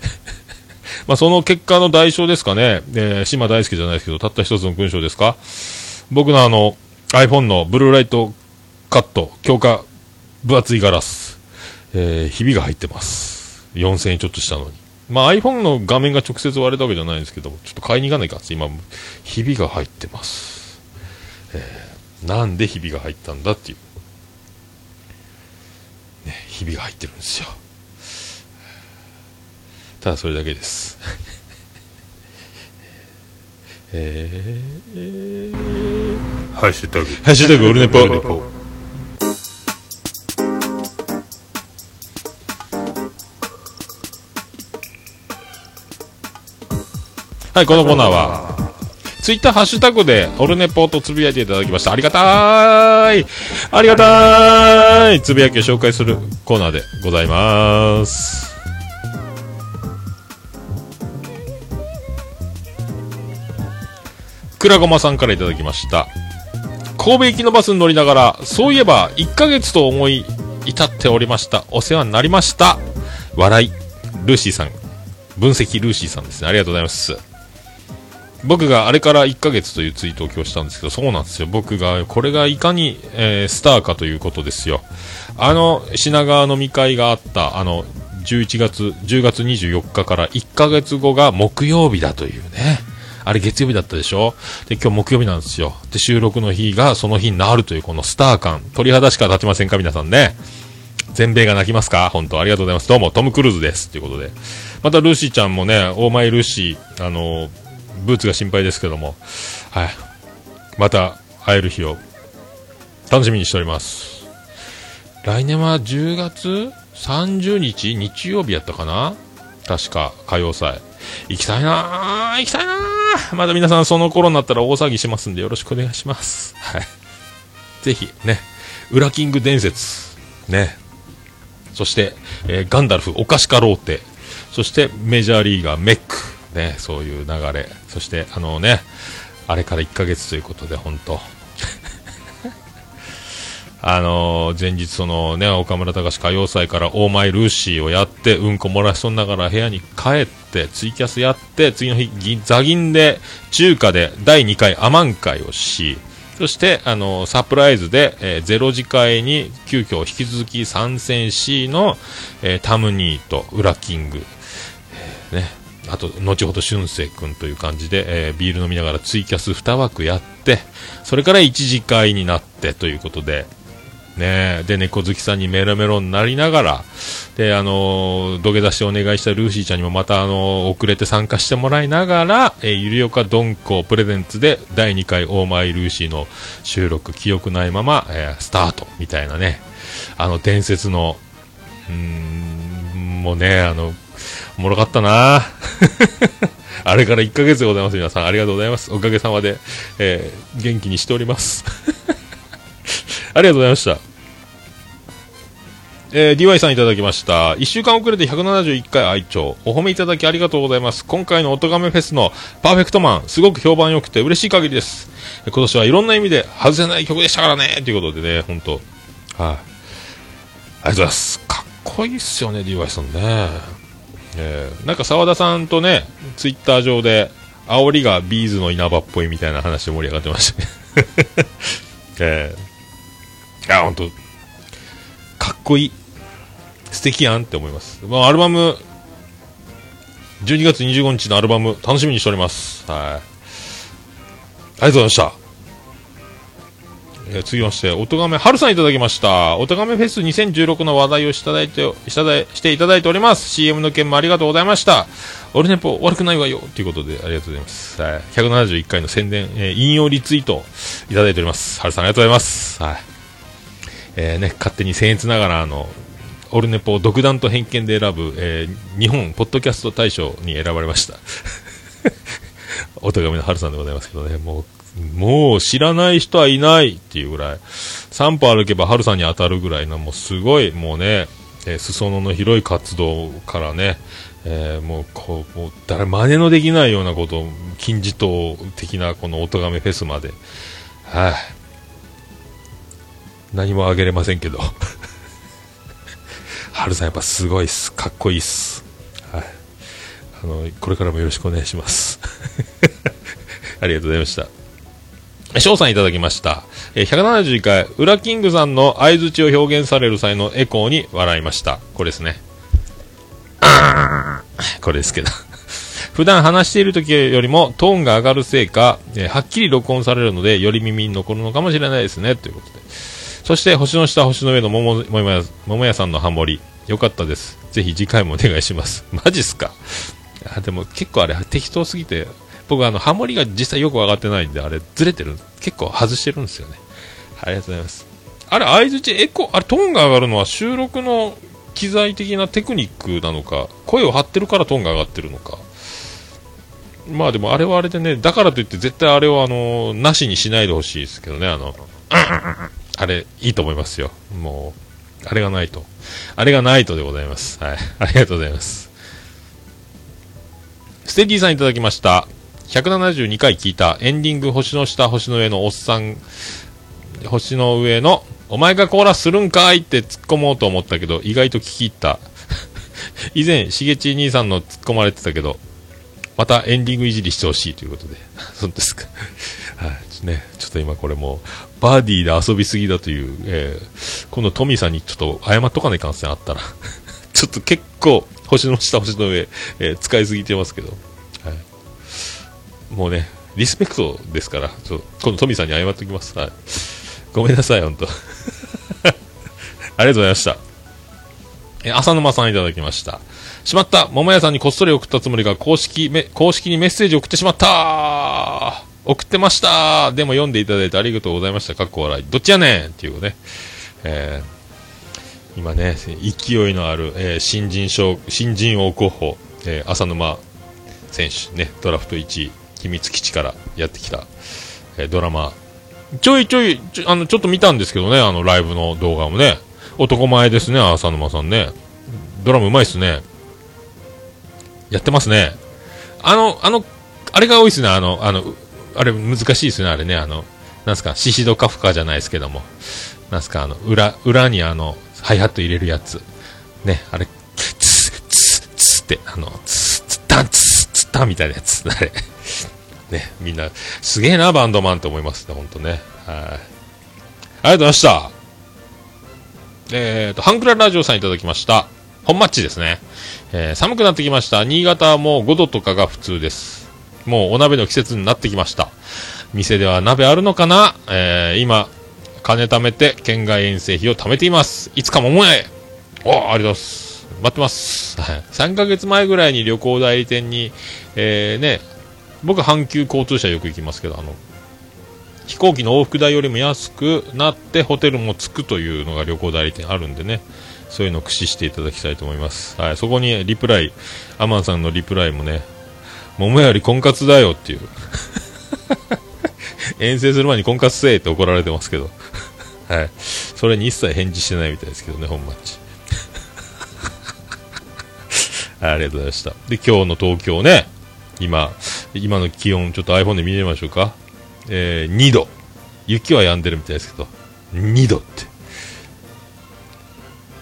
まあ、その結果の代償ですかね、えー、島大好きじゃないですけど、たった一つの文章ですか僕のあの、iPhone のブルーライトカット、強化、分厚いガラス、えーひびが入ってます。4000円ちょっとしたのに。まあ iPhone の画面が直接割れたわけじゃないんですけど、ちょっと買いに行かないかって今、ひびが入ってます。えーなんでひびが入ったんだっていう。ね、ひびが入ってるんですよ。ただそれだけです。えー、ハッシュタグ。ハッシュタグオルネポ。はい、このコーナーは、ツイッターハッシュタグで、オルネポとつぶやいていただきました。ありがたーいありがたーいつぶやきを紹介するコーナーでございます。くらごまさんからいただきました。神戸行きのバスに乗りながら、そういえば1ヶ月と思い至っておりました。お世話になりました。笑い。ルーシーさん。分析ルーシーさんですね。ありがとうございます。僕があれから1ヶ月というツイートを今日したんですけど、そうなんですよ。僕が、これがいかに、えースターかということですよ。あの、品川飲み会があった、あの、11月、10月24日から1ヶ月後が木曜日だというね。あれ月曜日だったでしょ？で、今日木曜日なんですよ。で、収録の日がその日になるというこのスター感。鳥肌しか立ちませんか？皆さんね。全米が泣きますか？本当ありがとうございます。どうも、トム・クルーズです。ということで。また、ルーシーちゃんもね、オーマイ・ルーシー、あの、ブーツが心配ですけども、はい。また会える日を楽しみにしております。来年は10月？30日？日曜日やったかな？確か、歌謡祭。行きたいな行きたいなまだ皆さんその頃になったら大騒ぎしますんでよろしくお願いします。はい。ぜひ、ね、ウラキング伝説、ね、そして、えーガンダルフ、オカシカローテ、そしてメジャーリーガー、メック、ね、そういう流れ、そして、あのね、あれから1ヶ月ということで、本当。あの前日そのね、岡村隆史歌謡祭からオーマイルーシーをやって、うんこ漏らしそうながら部屋に帰って、ツイキャスやって、次の日、ぎ座銀で、中華で第2回アマン会をし、そして、あのサプライズで、えーゼロ次会に急遽引き続き参戦しの、えータムニーとウラキング、えーね、あと、後ほど俊生君という感じで、えービール飲みながらツイキャス2枠やって、それから1次会になってということで、ねえ、で、猫好きさんにメロメロになりながら、で、あのー土下座してお願いしたルーシーちゃんにもまた、あのー遅れて参加してもらいながら、えーゆりおかどんこプレゼンツで第2回オーマイルーシーの収録、記憶ないまま、えースタートみたいなね、あの伝説の、うーん、もうね、あの、おもろかったな あれから1ヶ月でございます。皆さん、ありがとうございます。おかげさまで、えー元気にしております。ありがとうございました。えー DY さんいただきました。1週間遅れて171回愛聴。お褒めいただきありがとうございます。今回のおとがめフェスのパーフェクトマン、すごく評判良くて嬉しい限りです。今年はいろんな意味で外せない曲でしたからね。ということでね、本当はい、ありがとうございます。かっこいいっすよね、DY さんね。えーなんか澤田さんとね、ツイッター上で、煽りがビーズの稲葉っぽいみたいな話で盛り上がってましたね。えー、いや、本当かっこいい。素敵やんって思います。まあ、アルバム、12月25日のアルバム、楽しみにしております。はい。ありがとうございました。えー続きまして、おとがめ、はるさんいただきました。おとがめフェス2016の話題をいただいて、しただしていただいております。CM の件もありがとうございました。オルネポ悪くないわよということでありがとうございます。はい。171回の宣伝、えー引用リツイートいただいております。はるさんありがとうございます。はい。えーね、勝手に僭越ながら、あの、オルネポを独断と偏見で選ぶ、えー日本ポッドキャスト大賞に選ばれました。お手紙の春さんでございますけどね、もう、もう知らない人はいないっていうぐらい、3歩歩けば春さんに当たるぐらいの、もうすごい、もうね、えー裾野の広い活動からね、えーもうこう、もう誰真似のできないようなこと、金字塔的なこのおとがめフェスまで、はい、何もあげれませんけど、春さんやっぱすごいっす。かっこいいっす。はい。あの、これからもよろしくお願いします。ありがとうございました。翔さんいただきました。え171回、ウラキングさんの相づちを表現される際のエコーに笑いました。これですね。あーこれですけど。普段話している時よりもトーンが上がるせいか、えーはっきり録音されるので、より耳に残るのかもしれないですね、ということで。そして、星の下、星の上の桃桃屋桃屋さんのハモリ、よかったです。ぜひ次回もお願いします。マジっすかあでも結構あれ適当すぎて、僕あの、ハモリが実際よく分かってないんで、あれずれてる、結構外してるんですよね。ありがとうございます。あれ、相づち、エコ、あれ、トーンが上がるのは収録の機材的なテクニックなのか、声を張ってるからトーンが上がってるのか。まあでもあれはあれでね、だからといって絶対あれをあの、なしにしないでほしいですけどね、あの、あれ、いいと思いますよ。もう、あれがないと。あれがないとでございます。はい。ありがとうございます。ステディさんいただきました。172回聞いたエンディング星の下星の上のおっさん、星の上のお前がコーラするんかいって突っ込もうと思ったけど、意外と聞き入った。以前、しげち兄さんの突っ込まれてたけど、またエンディングいじりしてほしいということで。そうですか。はい。ちょっとね、ちょっと今これもう、バーディーで遊びすぎだという、えー、今度トミーさんにちょっと謝っとかないかんせんあったら。ちょっと結構、星の下、星の上、えー使いすぎてますけど。もうね、リスペクトですから、ちょ今度トミーさんに謝っときます。はい。ごめんなさい、本当 ありがとうございました。え、浅沼さんいただきました。しまった桃屋さんにこっそり送ったつもりが公式め、公式にメッセージ送ってしまった送ってましたでも読んでいただいてありがとうございました。かっこ笑い。どっちやねんっていうね。えー、今ね、勢いのある、えー新人賞、新人王候補、えー浅沼選手、ね、ドラフト1位、秘密基地からやってきた、えードラマ、ちょいちょいちょ、あの、ちょっと見たんですけどね、あの、ライブの動画もね。男前ですね、浅沼さんね。ドラムうまいっすね。やってますね。あの、あの、あれが多いっすね、あの、あの、あれ難しいですね、あれね、あの、なんすか、シシドカフカじゃないですけども。なんすか、あの、裏、裏にあの、ハイハット入れるやつ。ね、あれ、ツツツツって、あの、ツツタンツツタンみたいなやつ。あれ。ね、みんな、すげえな、バンドマンって思いますね、ほんとね。はい。ありがとうございました。えーと、ハンクララジオさんいただきました。本マッチですね。えー寒くなってきました。新潟はもう5度とかが普通です。もうお鍋の季節になってきました。店では鍋あるのかな？えー今、金貯めて県外遠征費を貯めています。いつか桃屋へおありがとうございます。待ってます。3ヶ月前ぐらいに旅行代理店に、えーね、僕阪急交通車よく行きますけど、あの、飛行機の往復代よりも安くなってホテルも着くというのが旅行代理店あるんでね、そういうのを駆使していただきたいと思います。はい、そこにリプライ、アマンさんのリプライもね、桃より婚活だよっていう。遠征する前に婚活せえって怒られてますけど。はい。それに一切返事してないみたいですけどね、本マッチ。はいありがとうございました。で、今日の東京ね、今、今の気温、ちょっと iPhone で見てみましょうか。えー、2度。雪は止んでるみたいですけど、2度って。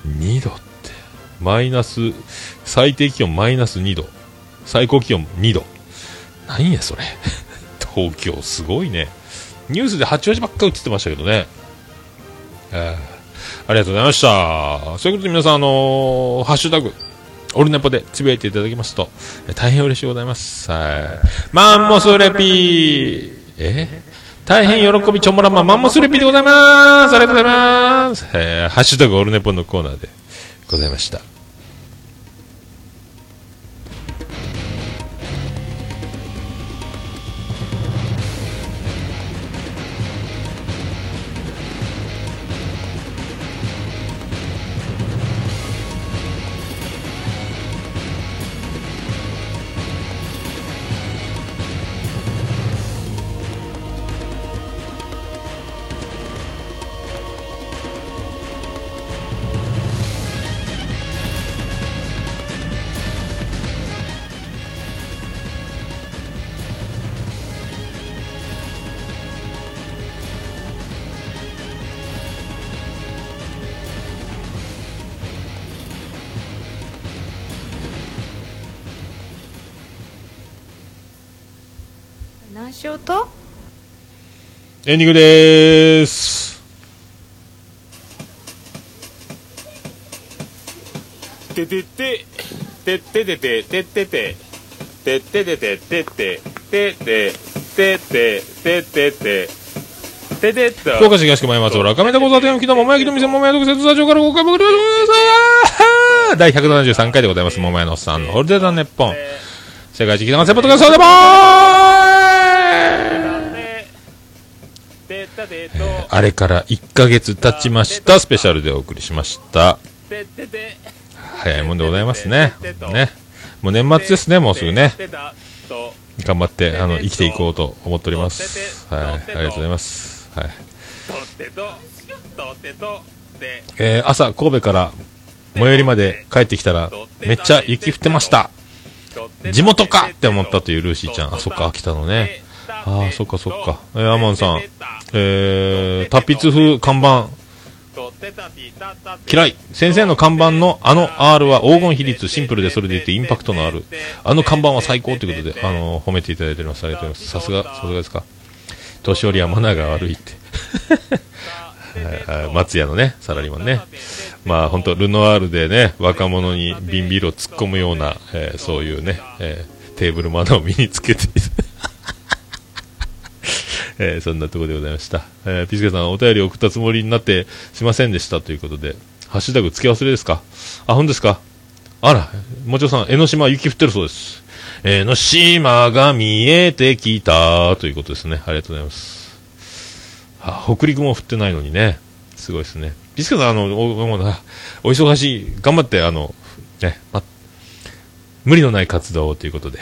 2度って。マイナス、最低気温マイナス2度。最高気温2度。何やそれ。東京すごいね。ニュースで八王子ばっか映ってましたけどね。えーありがとうございました。そういうことで皆さん、あのーハッシュタグ、オルネポでつぶやいていただきますと、大変嬉しいございます。マンモスレピー。え？大変喜びちょもらま、マンモスレピーでございます。ありがとうございます。えーハッシュタグオルネポのコーナーでございました。エンディングでーす。ててててっててててってててっててててっててててててててててっと福岡市東区前松原亀田交差点沖の桃焼きの店桃屋特設スタジオからご回復ください第173回でございます。桃屋のおっさんのホルデーダンネッポン。世界一聞き流せポッドキャストでもてったてとあれから1ヶ月経ちました。スペシャルでお送りしました。早いもんでございますね。ね。もう年末ですねもうすぐね。頑張ってあの生きていこうと思っております。はい。ありがとうございます。はい。えー朝神戸から最寄りまで帰ってきたらめっちゃ雪降ってました。地元かって思ったというルーシーちゃん。あそっか秋田のね。ああそっかそっか。えーアマンさん。えー達筆風看板。嫌い。先生の看板のあの R は黄金比率シンプルでそれでいてインパクトのある。あの看板は最高ということであの褒めていただいております。ありがとうございます。さすがさすがですか。年寄りはマナーが悪いって。はいはい。松屋のねサラリーマンね。まあ本当ルノワールでね若者に瓶ビールを突っ込むような、えーそういうね、えーテーブルマナーを身につけてえーそんなところでございました。えーピスケさん、お便り送ったつもりになってしませんでしたということで、ハッシュタグ付け忘れですか？あ、ほんですか？あら、もちろさん、江ノ島雪降ってるそうです。江ノ島が見えてきたということですね。ありがとうございます。あ、北陸も降ってないのにね。すごいですね。ピスケさん、あの、おお忙しい、頑張って、あの、ね、ま、無理のない活動ということで、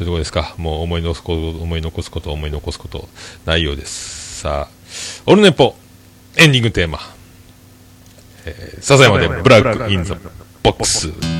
そういうとこですか。もう思い残すこと、思い残すこと、思い残すこと、ないようです。さあ、オルネポ、エンディングテーマ。えー、笹山で Black in the Box。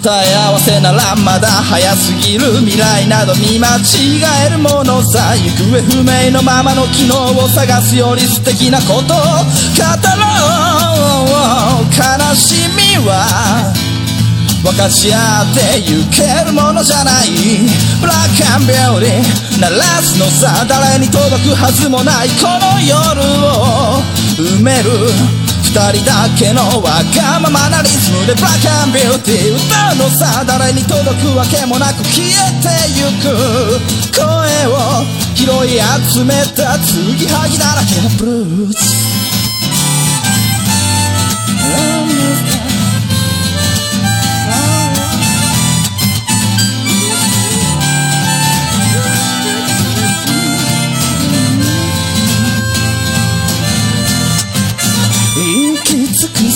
答え合わせならまだ早すぎる未来など見間違えるものさ行方不明のままの昨日を探すより素敵なことを語ろう悲しみは分かち合ってゆけるものじゃないブラックアンビューティー鳴らすのさ誰に届くはずもないこの夜を埋める人だけのわがままなリズムでブラックビューティー歌うのさ誰に届くわけもなく消えてゆく声を拾い集めたつぎはぎだらけのブルース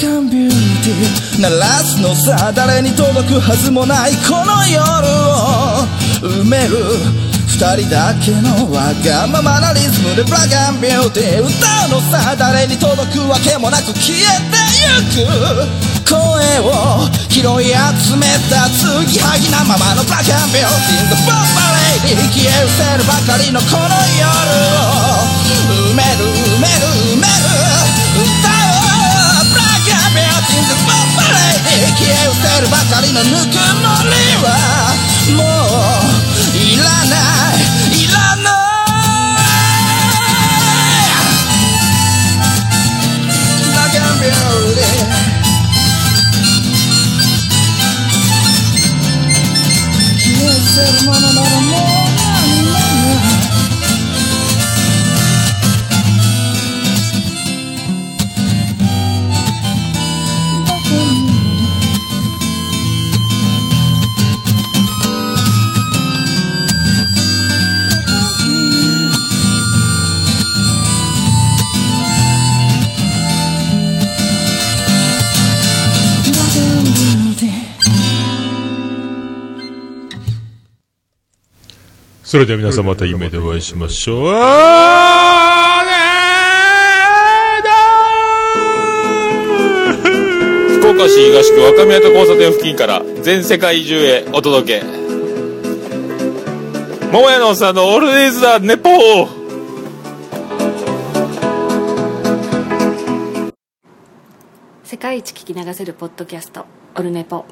ブラックアンビューティー鳴らすのさ誰に届くはずもないこの夜を。埋める二人だけのわがままなリズムでブラックアンビューティー歌うのさ誰に届くわけもなく消えてゆく。声を拾い集めた継ぎはぎなままのブラックアンビューティー The Bomb Lady 消え失せるばかりのこの夜を埋める埋める埋める歌クアンビューティー The Bomb Lady 消え失せるばかりのぬくもりはもういらないいらないブラックアンビューティー消え失せるものならもそれでは皆さんまた夢でお会いしましょう。あ福岡市東区若宮と交差点付近から全世界中へお届け。桃屋のおっさんのオールディーズ・ザ・ネポー。世界一聞き流せるポッドキャストオルネポ